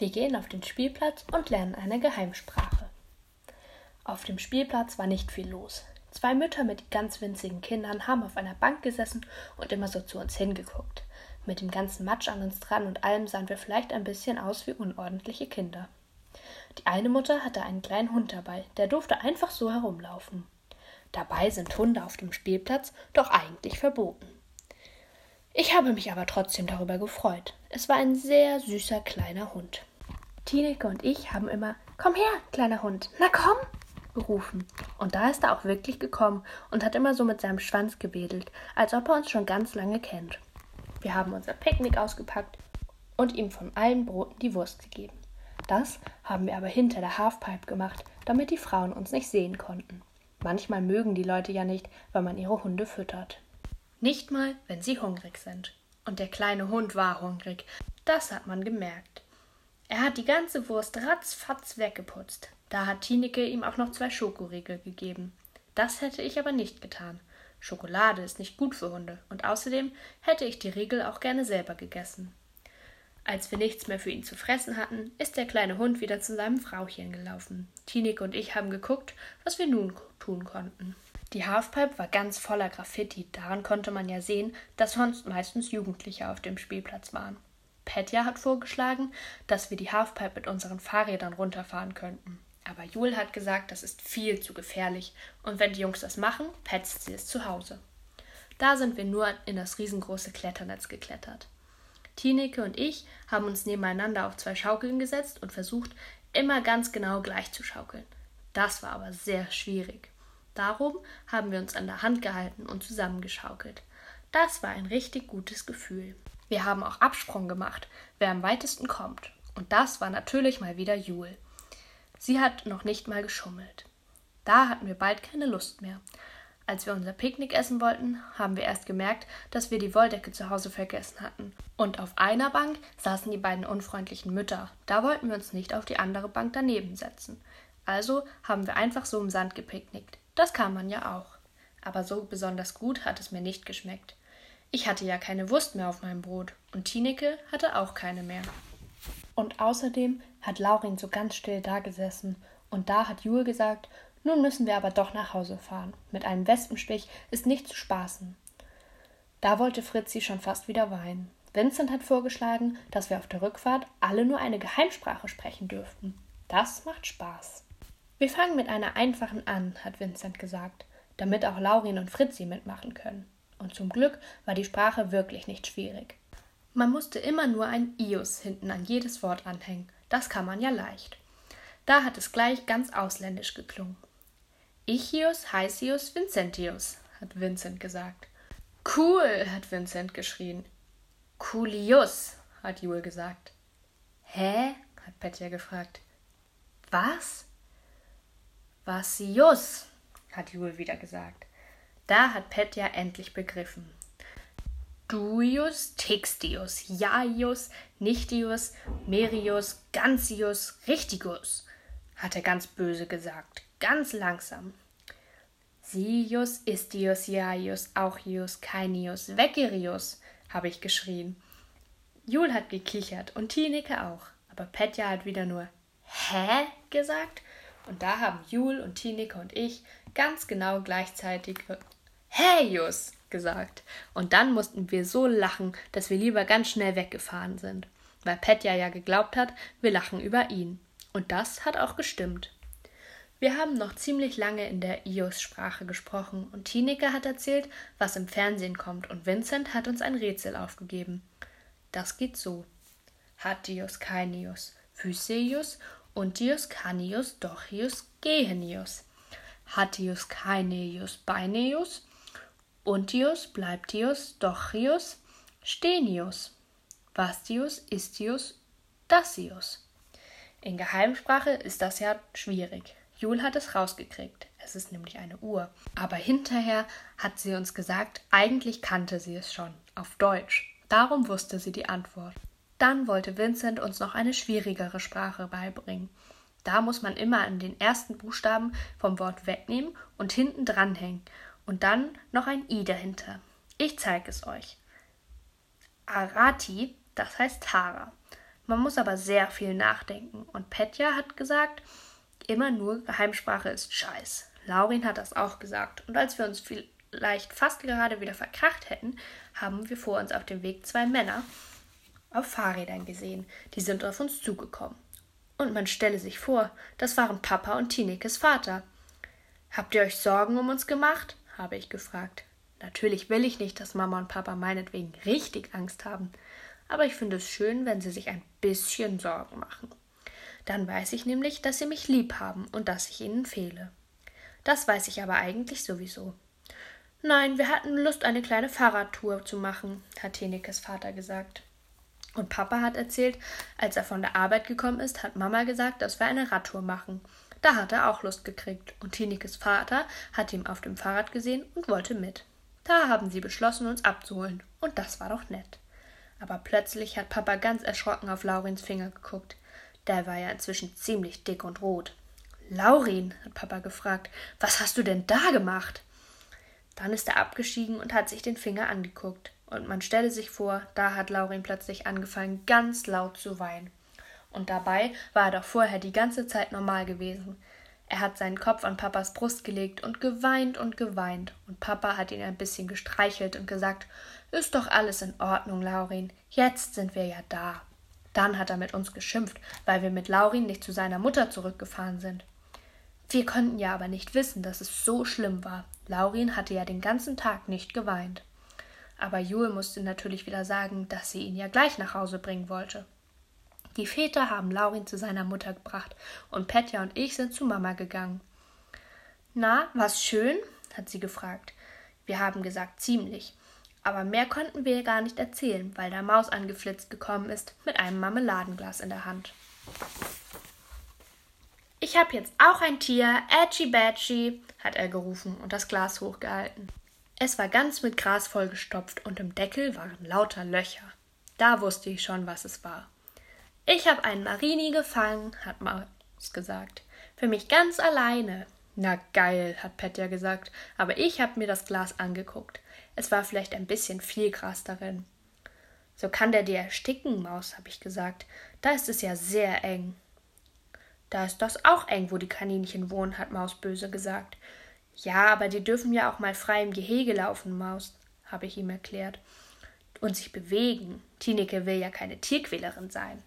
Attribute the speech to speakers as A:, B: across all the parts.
A: Wir gehen auf den Spielplatz und lernen eine Geheimsprache. Auf dem Spielplatz war nicht viel los. Zwei Mütter mit ganz winzigen Kindern haben auf einer Bank gesessen und immer so zu uns hingeguckt. Mit dem ganzen Matsch an uns dran und allem sahen wir vielleicht ein bisschen aus wie unordentliche Kinder. Die eine Mutter hatte einen kleinen Hund dabei, der durfte einfach so herumlaufen. Dabei sind Hunde auf dem Spielplatz doch eigentlich verboten. Ich habe mich aber trotzdem darüber gefreut. Es war ein sehr süßer kleiner Hund. Tineke und ich haben immer Komm her, kleiner Hund, na komm, gerufen. Und da ist er auch wirklich gekommen und hat immer so mit seinem Schwanz gewedelt, als ob er uns schon ganz lange kennt. Wir haben unser Picknick ausgepackt und ihm von allen Broten die Wurst gegeben. Das haben wir aber hinter der Halfpipe gemacht, damit die Frauen uns nicht sehen konnten. Manchmal mögen die Leute ja nicht, wenn man ihre Hunde füttert. Nicht mal, wenn sie hungrig sind. Und der kleine Hund war hungrig. Das hat man gemerkt. Er hat die ganze Wurst ratzfatz weggeputzt. Da hat Tineke ihm auch noch zwei Schokoriegel gegeben. Das hätte ich aber nicht getan. Schokolade ist nicht gut für Hunde, und außerdem hätte ich die Riegel auch gerne selber gegessen. Als wir nichts mehr für ihn zu fressen hatten, ist der kleine Hund wieder zu seinem Frauchen gelaufen. Tineke und ich haben geguckt, was wir nun tun konnten. Die Halfpipe war ganz voller Graffiti. Daran konnte man ja sehen, dass sonst meistens Jugendliche auf dem Spielplatz waren. Petja hat vorgeschlagen, dass wir die Halfpipe mit unseren Fahrrädern runterfahren könnten. Aber Jul hat gesagt, das ist viel zu gefährlich und wenn die Jungs das machen, petzt sie es zu Hause. Da sind wir nur in das riesengroße Kletternetz geklettert. Tineke und ich haben uns nebeneinander auf zwei Schaukeln gesetzt und versucht, immer ganz genau gleich zu schaukeln. Das war aber sehr schwierig. Darum haben wir uns an der Hand gehalten und zusammengeschaukelt. Das war ein richtig gutes Gefühl. Wir haben auch Absprung gemacht, wer am weitesten kommt. Und das war natürlich mal wieder Jule. Sie hat noch nicht mal geschummelt. Da hatten wir bald keine Lust mehr. Als wir unser Picknick essen wollten, haben wir erst gemerkt, dass wir die Wolldecke zu Hause vergessen hatten. Und auf einer Bank saßen die beiden unfreundlichen Mütter. Da wollten wir uns nicht auf die andere Bank daneben setzen. Also haben wir einfach so im Sand gepicknickt. Das kann man ja auch. Aber so besonders gut hat es mir nicht geschmeckt. Ich hatte ja keine Wurst mehr auf meinem Brot und Tineke hatte auch keine mehr. Und außerdem hat Laurin so ganz still dagesessen und da hat Jule gesagt, nun müssen wir aber doch nach Hause fahren. Mit einem Wespenstich ist nicht zu spaßen. Da wollte Fritzi schon fast wieder weinen. Vincent hat vorgeschlagen, dass wir auf der Rückfahrt alle nur eine Geheimsprache sprechen dürften. Das macht Spaß. Wir fangen mit einer einfachen an, hat Vincent gesagt, damit auch Laurin und Fritzi mitmachen können. Und zum Glück war die Sprache wirklich nicht schwierig. Man musste immer nur ein Ius hinten an jedes Wort anhängen. Das kann man ja leicht. Da hat es gleich ganz ausländisch geklungen. Ichius, Heisius, Vincentius, hat Vincent gesagt. Cool, hat Vincent geschrien. Coolius, hat Jule gesagt. Hä? hat Petja gefragt. Was? Vasius, hat Jule wieder gesagt. Da hat Petja endlich begriffen. Duius, Textius, Jaius, Nichtius, Merius, Gantius, Richtigus, hat er ganz böse gesagt, ganz langsam. Sius, Istius, Jaius, Auchius, Kainius, Vegerius, habe ich geschrien. Jul hat gekichert und Tineke auch, aber Petja hat wieder nur Hä gesagt und da haben Jul und Tineke und ich ganz genau gleichzeitig Heius gesagt. Und dann mussten wir so lachen, dass wir lieber ganz schnell weggefahren sind, weil Petja ja geglaubt hat, wir lachen über ihn. Und das hat auch gestimmt. Wir haben noch ziemlich lange in der Ios-Sprache gesprochen und Tineke hat erzählt, was im Fernsehen kommt und Vincent hat uns ein Rätsel aufgegeben. Das geht so. Hatius Kainius, Physeius Untius Canius Dochius Gehenius, Hatius Caeneus Baineus, Untius Bleibtius Dochius Stenius, Vastius Istius Dacius. In Geheimsprache ist das ja schwierig. Jul hat es rausgekriegt. Es ist nämlich eine Uhr. Aber hinterher hat sie uns gesagt, eigentlich kannte sie es schon, auf Deutsch. Darum wusste sie die Antwort. Dann wollte Vincent uns noch eine schwierigere Sprache beibringen. Da muss man immer an den ersten Buchstaben vom Wort wegnehmen und hinten dranhängen und dann noch ein i dahinter. Ich zeige es euch. Arati, das heißt Tara. Man muss aber sehr viel nachdenken. Und Petja hat gesagt, immer nur Geheimsprache ist Scheiß. Laurin hat das auch gesagt. Und als wir uns vielleicht fast gerade wieder verkracht hätten, haben wir vor uns auf dem Weg zwei Männer auf Fahrrädern gesehen. Die sind auf uns zugekommen. Und man stelle sich vor, das waren Papa und Tinekes Vater. Habt ihr euch Sorgen um uns gemacht? Habe ich gefragt. Natürlich will ich nicht, dass Mama und Papa meinetwegen richtig Angst haben, aber ich finde es schön, wenn sie sich ein bisschen Sorgen machen. Dann weiß ich nämlich, dass sie mich lieb haben und dass ich ihnen fehle. Das weiß ich aber eigentlich sowieso. Nein, wir hatten Lust, eine kleine Fahrradtour zu machen, hat Tenekes Vater gesagt. Und Papa hat erzählt, als er von der Arbeit gekommen ist, hat Mama gesagt, dass wir eine Radtour machen. Da hat er auch Lust gekriegt, und Tinekes Vater hat ihn auf dem Fahrrad gesehen und wollte mit. Da haben sie beschlossen, uns abzuholen, und das war doch nett. Aber plötzlich hat Papa ganz erschrocken auf Laurins Finger geguckt. Der war ja inzwischen ziemlich dick und rot. Laurin, hat Papa gefragt, was hast du denn da gemacht? Dann ist er abgestiegen und hat sich den Finger angeguckt. Und man stelle sich vor, da hat Laurin plötzlich angefangen, ganz laut zu weinen. Und dabei war er doch vorher die ganze Zeit normal gewesen. Er hat seinen Kopf an Papas Brust gelegt und geweint und geweint, und Papa hat ihn ein bisschen gestreichelt und gesagt Ist doch alles in Ordnung, Laurin, jetzt sind wir ja da. Dann hat er mit uns geschimpft, weil wir mit Laurin nicht zu seiner Mutter zurückgefahren sind. Wir konnten ja aber nicht wissen, dass es so schlimm war. Laurin hatte ja den ganzen Tag nicht geweint. Aber Jule musste natürlich wieder sagen, dass sie ihn ja gleich nach Hause bringen wollte. Die Väter haben Laurin zu seiner Mutter gebracht und Petja und ich sind zu Mama gegangen. Na, war's schön? hat sie gefragt. Wir haben gesagt ziemlich. Aber mehr konnten wir gar nicht erzählen, weil der Maus angeflitzt gekommen ist mit einem Marmeladenglas in der Hand. Ich hab jetzt auch ein Tier, Edgy Badgy, hat er gerufen und das Glas hochgehalten. Es war ganz mit Gras vollgestopft und im Deckel waren lauter Löcher. Da wusste ich schon, was es war. Ich habe einen Marini gefangen, hat Maus gesagt. Für mich ganz alleine. Na geil, hat Petja gesagt, aber ich habe mir das Glas angeguckt. Es war vielleicht ein bisschen viel Gras darin. So kann der dir ersticken, Maus, habe ich gesagt. Da ist es ja sehr eng. Da ist das auch eng, wo die Kaninchen wohnen, hat Maus böse gesagt. Ja, aber die dürfen ja auch mal frei im Gehege laufen, Maus, habe ich ihm erklärt. Und sich bewegen. Tineke will ja keine Tierquälerin sein.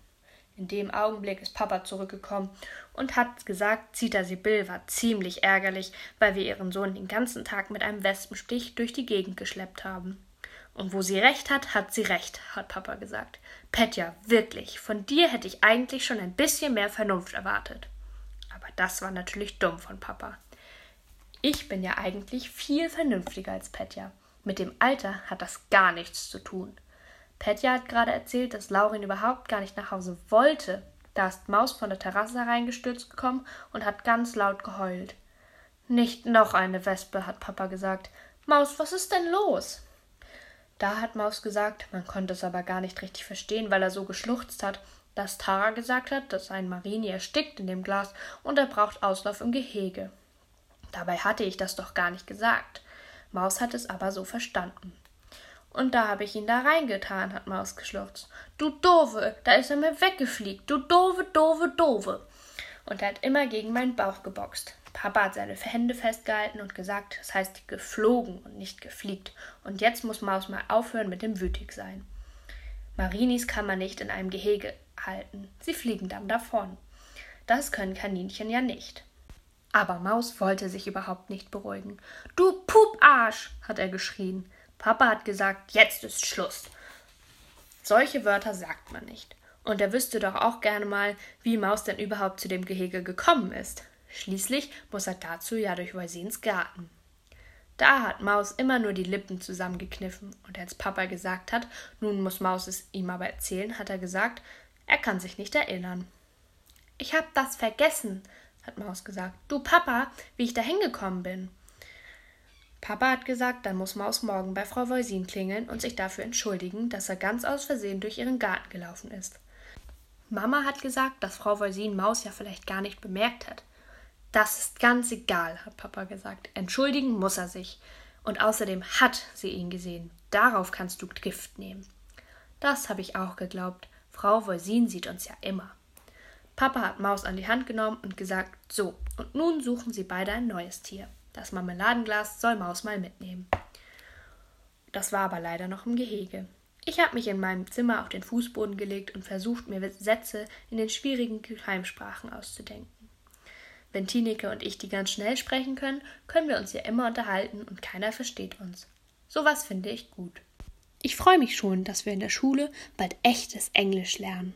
A: In dem Augenblick ist Papa zurückgekommen und hat gesagt, Zita Sibyl war ziemlich ärgerlich, weil wir ihren Sohn den ganzen Tag mit einem Wespenstich durch die Gegend geschleppt haben. Und wo sie recht hat, hat sie recht, hat Papa gesagt. Petja, wirklich, von dir hätte ich eigentlich schon ein bisschen mehr Vernunft erwartet. Aber das war natürlich dumm von Papa. Ich bin ja eigentlich viel vernünftiger als Petja. Mit dem Alter hat das gar nichts zu tun. Petja hat gerade erzählt, dass Laurin überhaupt gar nicht nach Hause wollte. Da ist Maus von der Terrasse hereingestürzt gekommen und hat ganz laut geheult. Nicht noch eine Wespe, hat Papa gesagt. Maus, was ist denn los? Da hat Maus gesagt, man konnte es aber gar nicht richtig verstehen, weil er so geschluchzt hat, dass Tara gesagt hat, dass ein Marini erstickt in dem Glas und er braucht Auslauf im Gehege. Dabei hatte ich das doch gar nicht gesagt. Maus hat es aber so verstanden. Und da habe ich ihn da reingetan, hat Maus geschluchzt. Du Dove, da ist er mir weggefliegt. Du Dove, Dove, Dove. Und er hat immer gegen meinen Bauch geboxt. Papa hat seine Hände festgehalten und gesagt, das heißt geflogen und nicht gefliegt. Und jetzt muss Maus mal aufhören mit dem Wütigsein. Marinis kann man nicht in einem Gehege halten. Sie fliegen dann davon. Das können Kaninchen ja nicht. Aber Maus wollte sich überhaupt nicht beruhigen. Du Puparsch, hat er geschrien. Papa hat gesagt, jetzt ist Schluss. Solche Wörter sagt man nicht. Und er wüsste doch auch gerne mal, wie Maus denn überhaupt zu dem Gehege gekommen ist. Schließlich muss er dazu ja durch Voisins Garten. Da hat Maus immer nur die Lippen zusammengekniffen, und als Papa gesagt hat, nun muss Maus es ihm aber erzählen, hat er gesagt, er kann sich nicht erinnern. Ich hab das vergessen, hat Maus gesagt. Du Papa, wie ich da hingekommen bin. Papa hat gesagt, dann muss Maus morgen bei Frau Voisin klingeln und sich dafür entschuldigen, dass er ganz aus Versehen durch ihren Garten gelaufen ist. Mama hat gesagt, dass Frau Voisin Maus ja vielleicht gar nicht bemerkt hat. Das ist ganz egal, hat Papa gesagt. Entschuldigen muss er sich. Und außerdem hat sie ihn gesehen. Darauf kannst du Gift nehmen. Das habe ich auch geglaubt. Frau Voisin sieht uns ja immer. Papa hat Maus an die Hand genommen und gesagt, so, und nun suchen sie beide ein neues Tier. Das Marmeladenglas soll Maus mal mitnehmen. Das war aber leider noch im Gehege. Ich habe mich in meinem Zimmer auf den Fußboden gelegt und versucht, mir Sätze in den schwierigen Geheimsprachen auszudenken. Wenn Tineke und ich die ganz schnell sprechen können, können wir uns ja immer unterhalten und keiner versteht uns. Sowas finde ich gut. Ich freue mich schon, dass wir in der Schule bald echtes Englisch lernen.